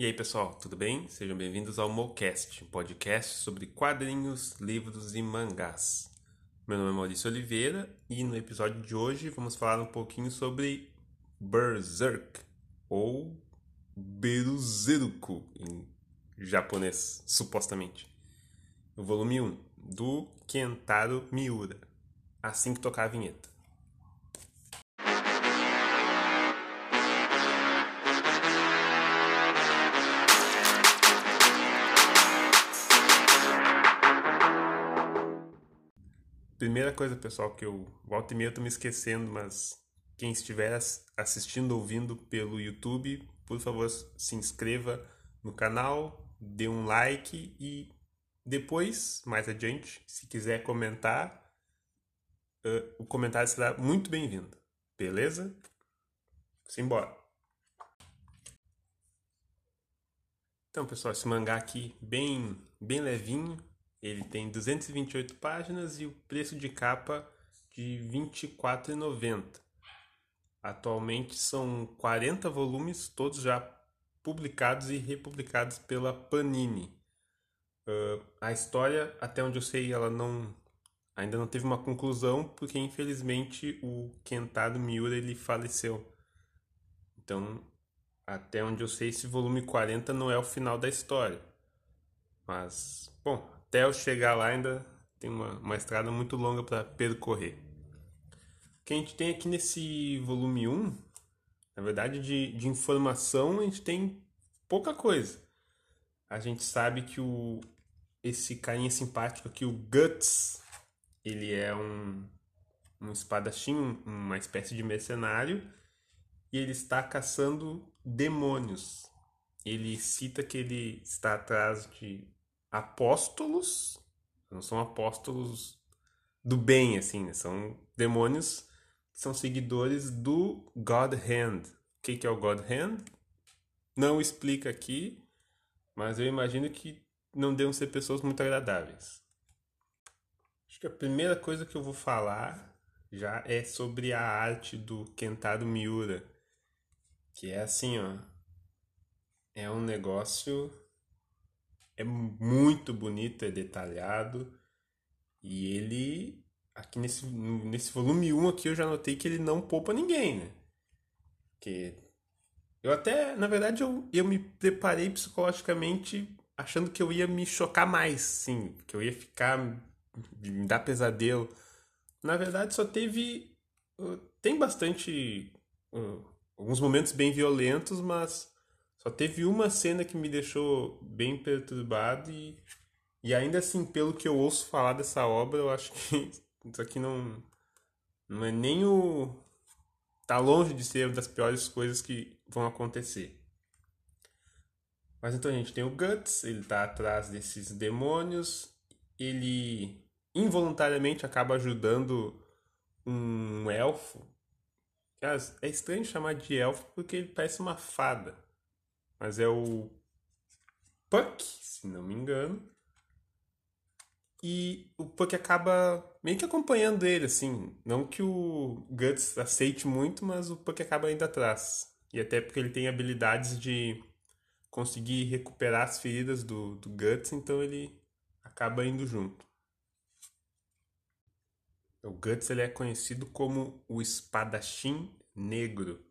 E aí, pessoal, tudo bem? Sejam bem-vindos ao Mocast, um podcast sobre quadrinhos, livros e mangás. Meu nome é Maurício Oliveira e no episódio de hoje vamos falar um pouquinho sobre Berserk, ou Berserku em japonês, supostamente. O volume 1, do Kentaro Miura, assim que tocar a vinheta. Primeira coisa, pessoal, que eu volta e meia eu tô me esquecendo, mas quem estiver assistindo, ouvindo pelo YouTube, por favor, se inscreva no canal, dê um like e depois, mais adiante, se quiser comentar, uh, o comentário será muito bem-vindo. Beleza? Simbora! Então, pessoal, esse mangá aqui, bem, bem levinho, ele tem 228 páginas e o preço de capa de R$ 24,90. Atualmente são 40 volumes, todos já publicados e republicados pela Panini. Uh, a história, até onde eu sei, ela não ainda não teve uma conclusão, porque infelizmente o Kentaro Miura ele faleceu. Então, até onde eu sei, esse volume 40 não é o final da história. Mas, bom, até eu chegar lá ainda tem uma, uma estrada muito longa para percorrer. O que a gente tem aqui nesse volume 1, na verdade, de, de informação, a gente tem pouca coisa. A gente sabe que o, esse carinha simpático aqui, o Guts, ele é um, um espadachim, uma espécie de mercenário, e ele está caçando demônios. Ele cita que ele está atrás de apóstolos, não são apóstolos do bem, assim, né? São demônios que são seguidores do God Hand. O que, que é o God Hand? Não explica aqui, mas eu imagino que não devam ser pessoas muito agradáveis. Acho que a primeira coisa que eu vou falar já é sobre a arte do Kentaro Miura, que é assim, ó, é um negócio é muito bonito, é detalhado. E ele, aqui nesse, nesse volume 1 aqui, eu já notei que ele não poupa ninguém, né? Que eu até, na verdade, eu, eu me preparei psicologicamente achando que eu ia me chocar mais, sim. Que eu ia ficar, me dar pesadelo. Na verdade, só teve... Uh, tem bastante... Uh, alguns momentos bem violentos, mas só teve uma cena que me deixou bem perturbado e, e ainda assim, pelo que eu ouço falar dessa obra, eu acho que isso aqui não, não é nem o. tá longe de ser uma das piores coisas que vão acontecer. Mas então a gente tem o Guts, ele tá atrás desses demônios, ele involuntariamente acaba ajudando um elfo. É estranho chamar de elfo porque ele parece uma fada mas é o Puck, se não me engano. E o Puck acaba meio que acompanhando ele, assim. Não que o Guts aceite muito, mas o Puck acaba indo atrás. E até porque ele tem habilidades de conseguir recuperar as feridas do, do Guts, então ele acaba indo junto. O Guts ele é conhecido como o espadachim negro.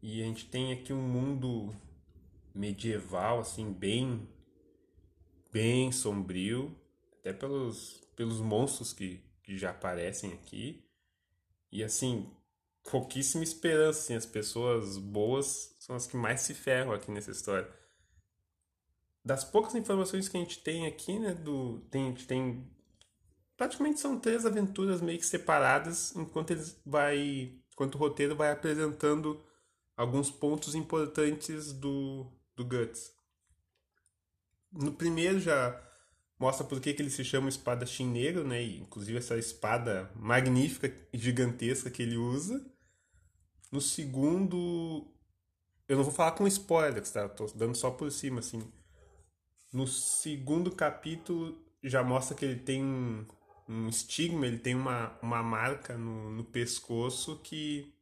E a gente tem aqui um mundo medieval, assim, bem, bem sombrio, até pelos, pelos monstros que, que já aparecem aqui. E assim, pouquíssima esperança, assim, as pessoas boas são as que mais se ferram aqui nessa história. Das poucas informações que a gente tem aqui, né, do, tem, a gente tem praticamente são três aventuras meio que separadas, enquanto eles vai, enquanto o roteiro vai apresentando alguns pontos importantes do, do Guts. No primeiro já mostra por que, que ele se chama espadachim negro, né? E, inclusive essa espada magnífica gigantesca que ele usa. No segundo, eu não vou falar com spoilers, tá? Tô dando só por cima, assim. No segundo capítulo já mostra que ele tem um, um estigma, ele tem uma, uma marca no, no pescoço que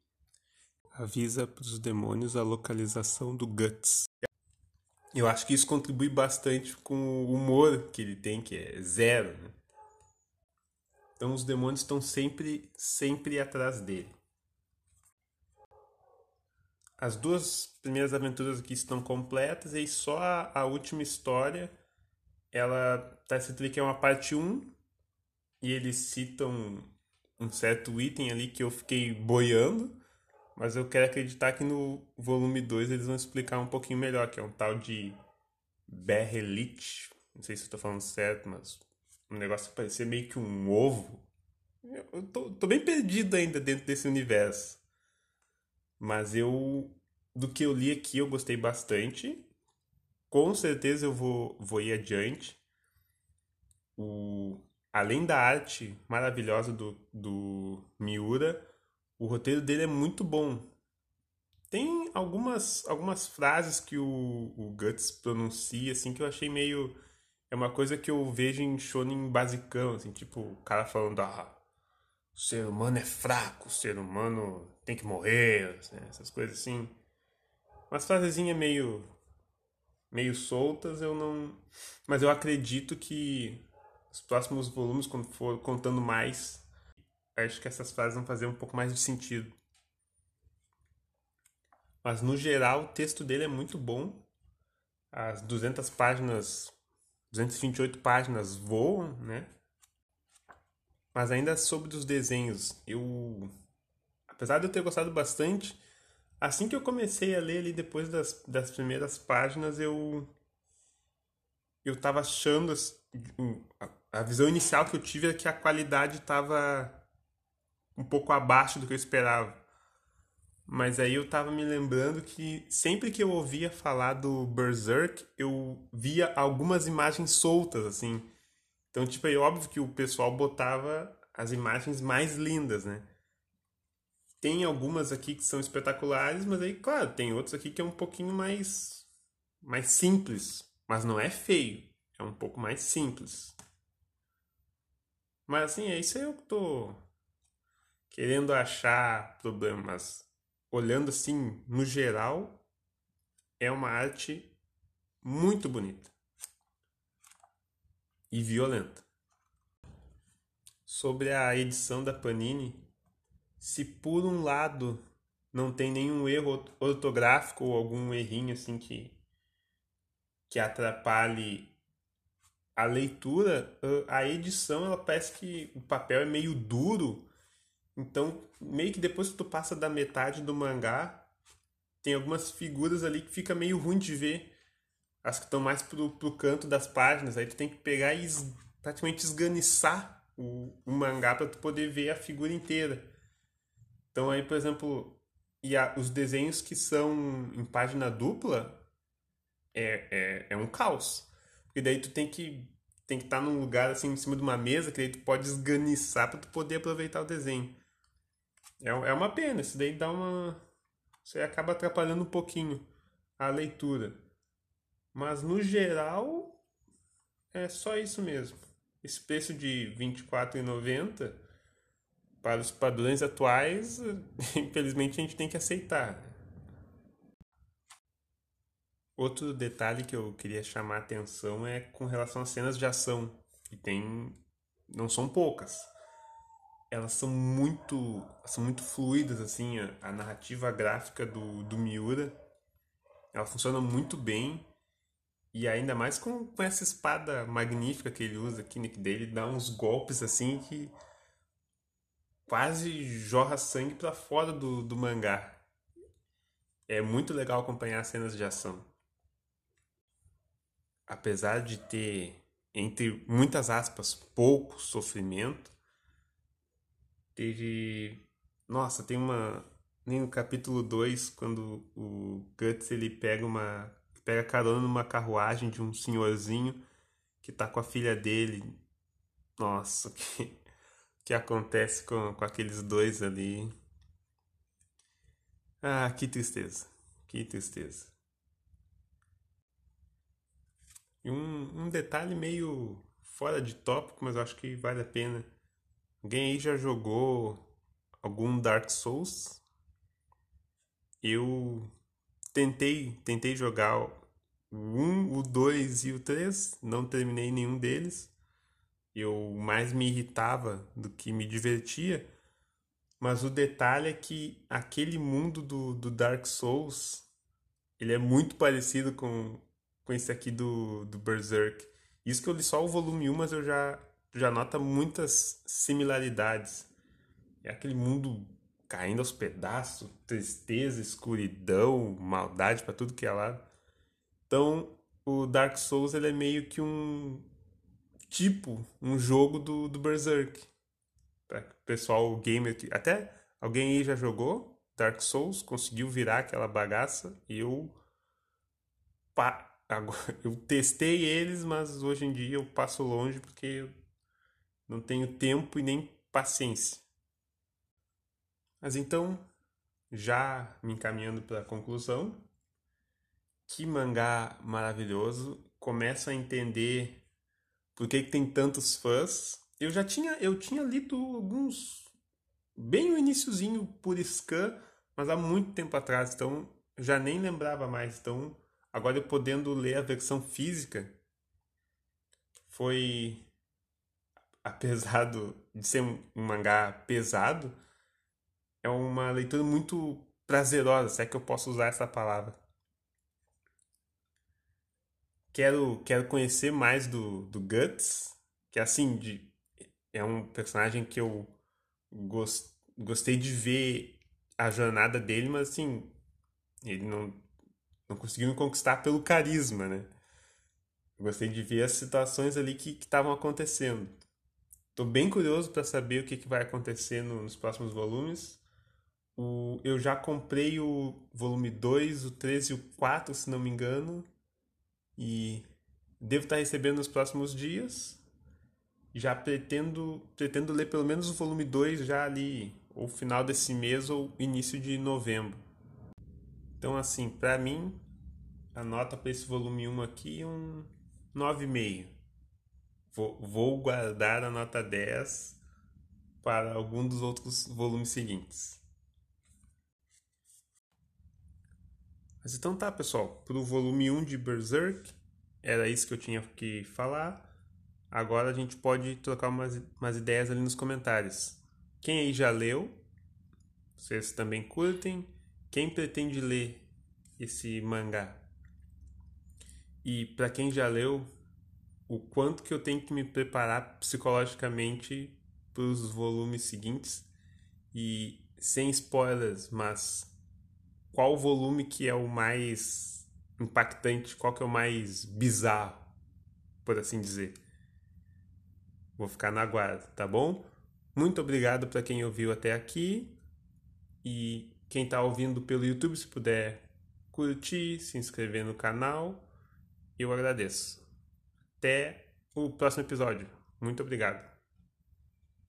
avisa para os demônios a localização do Guts. Eu acho que isso contribui bastante com o humor que ele tem, que é zero. Né? Então os demônios estão sempre, sempre atrás dele. As duas primeiras aventuras aqui estão completas e só a, a última história ela tá escrito ali que é uma parte 1 e eles citam um certo item ali que eu fiquei boiando, mas eu quero acreditar que no volume 2 eles vão explicar um pouquinho melhor, que é um tal de Berrelit. Não sei se eu tô falando certo, mas um negócio que parecia meio que um ovo. Eu tô, tô bem perdido ainda dentro desse universo. Mas eu, do que eu li aqui, eu gostei bastante. Com certeza eu vou, vou ir adiante. O, além da arte maravilhosa do, do Miura, o roteiro dele é muito bom. Tem algumas, algumas frases que o, o Guts pronuncia, assim, que eu achei meio... É uma coisa que eu vejo em shonen basicão, assim, tipo, o cara falando, ah, o ser humano é fraco, o ser humano tem que morrer, né? essas coisas assim. Umas frasezinhas meio meio soltas, eu não. Mas eu acredito que os próximos volumes, quando for contando mais, acho que essas frases vão fazer um pouco mais de sentido. Mas no geral, o texto dele é muito bom. As 200 páginas, 228 páginas voam, né? Mas ainda sobre os desenhos, eu apesar de eu ter gostado bastante, assim que eu comecei a ler ali depois das, das primeiras páginas, eu eu tava achando a visão inicial que eu tive é que a qualidade estava um pouco abaixo do que eu esperava. Mas aí eu tava me lembrando que sempre que eu ouvia falar do Berserk, eu via algumas imagens soltas, assim. Então, tipo, é óbvio que o pessoal botava as imagens mais lindas, né? Tem algumas aqui que são espetaculares, mas aí, claro, tem outros aqui que é um pouquinho mais mais simples, mas não é feio, é um pouco mais simples. Mas assim, é isso aí eu tô querendo achar problemas. Olhando assim, no geral, é uma arte muito bonita e violenta. Sobre a edição da Panini, se por um lado não tem nenhum erro ortográfico ou algum errinho assim que que atrapalhe a leitura, a edição, ela parece que o papel é meio duro. Então, meio que depois que tu passa da metade do mangá, tem algumas figuras ali que fica meio ruim de ver. As que estão mais pro, pro canto das páginas. Aí tu tem que pegar e es, praticamente esganiçar o, o mangá para tu poder ver a figura inteira. Então aí, por exemplo, e a, os desenhos que são em página dupla é, é, é um caos. Porque daí tu tem que tem que estar num lugar assim em cima de uma mesa que daí tu pode esganiçar para tu poder aproveitar o desenho. É, é uma pena, isso daí dá uma. Você acaba atrapalhando um pouquinho a leitura. Mas no geral é só isso mesmo. Esse preço de R$ 24,90 para os padrões atuais, infelizmente a gente tem que aceitar. Outro detalhe que eu queria chamar a atenção é com relação às cenas de ação, que tem não são poucas. Elas são muito são muito fluidas assim, a, narrativa gráfica do, do Miura, ela funciona muito bem. E ainda mais com, com essa espada magnífica que ele usa aqui, Nick dele dá uns golpes assim que quase jorra sangue para fora do, do mangá. É muito legal acompanhar as cenas de ação. Apesar de ter, entre muitas aspas, pouco sofrimento, teve. Nossa, tem uma. Nem no capítulo 2, quando o Guts ele pega uma. pega carona numa carruagem de um senhorzinho que tá com a filha dele. Nossa, que que acontece com, com aqueles dois ali. Ah, que tristeza. Que tristeza. E um, um detalhe meio fora de tópico, mas eu acho que vale a pena. Alguém aí já jogou algum Dark Souls? Eu tentei, tentei jogar o 1, o 2 e o 3. Não terminei nenhum deles. Eu mais me irritava do que me divertia. Mas o detalhe é que aquele mundo do, do Dark Souls ele é muito parecido com, com esse aqui do, do Berserk. Isso que eu li só o volume 1, mas eu já, já noto muitas similaridades. É aquele mundo caindo aos pedaços, tristeza, escuridão, maldade para tudo que é lado. Então, o Dark Souls ele é meio que um tipo, um jogo do, do Berserk. Para o pessoal gamer, até alguém aí já jogou Dark Souls, conseguiu virar aquela bagaça e eu eu testei eles, mas hoje em dia eu passo longe porque não tenho tempo e nem paciência. Mas então, já me encaminhando para a conclusão, que mangá maravilhoso, começo a entender por que, que tem tantos fãs. Eu já tinha, eu tinha lido alguns bem o iníciozinho por scan, mas há muito tempo atrás, então já nem lembrava mais, então Agora eu podendo ler a versão física foi apesar de ser um, mangá pesado, é uma leitura muito prazerosa, se é que eu posso usar essa palavra. Quero, quero conhecer mais do, do Guts, que é assim, de, é um personagem que eu gost, gostei de ver a jornada dele, mas assim, ele não não conseguiram conquistar pelo carisma, né? Gostei de ver as situações ali que estavam acontecendo. Estou bem curioso para saber o que, que vai acontecer no, nos próximos volumes. O, eu já comprei o volume 2, o 3 e o 4, se não me engano. E devo estar recebendo nos próximos dias. Já pretendo, pretendo ler pelo menos o volume 2 já ali, ou final desse mês ou início de novembro. Então, assim, para mim, a nota para esse volume 1 aqui é um 9,5. Vou, vou guardar a nota 10 para algum dos outros volumes seguintes. Mas então tá, pessoal. Para o volume 1 de Berserk, era isso que eu tinha que falar. Agora a gente pode trocar umas, umas ideias ali nos comentários. Quem aí já leu? Vocês também curtem? Quem pretende ler esse mangá? E para quem já leu, o quanto que eu tenho que me preparar psicologicamente para os volumes seguintes e sem spoilers, mas qual volume que é o mais impactante, qual que é o mais bizarro, por assim dizer. Vou ficar na guarda, tá bom? Muito obrigado para quem ouviu até aqui e quem está ouvindo pelo YouTube, se puder curtir, se inscrever no canal, eu agradeço. Até o próximo episódio. Muito obrigado.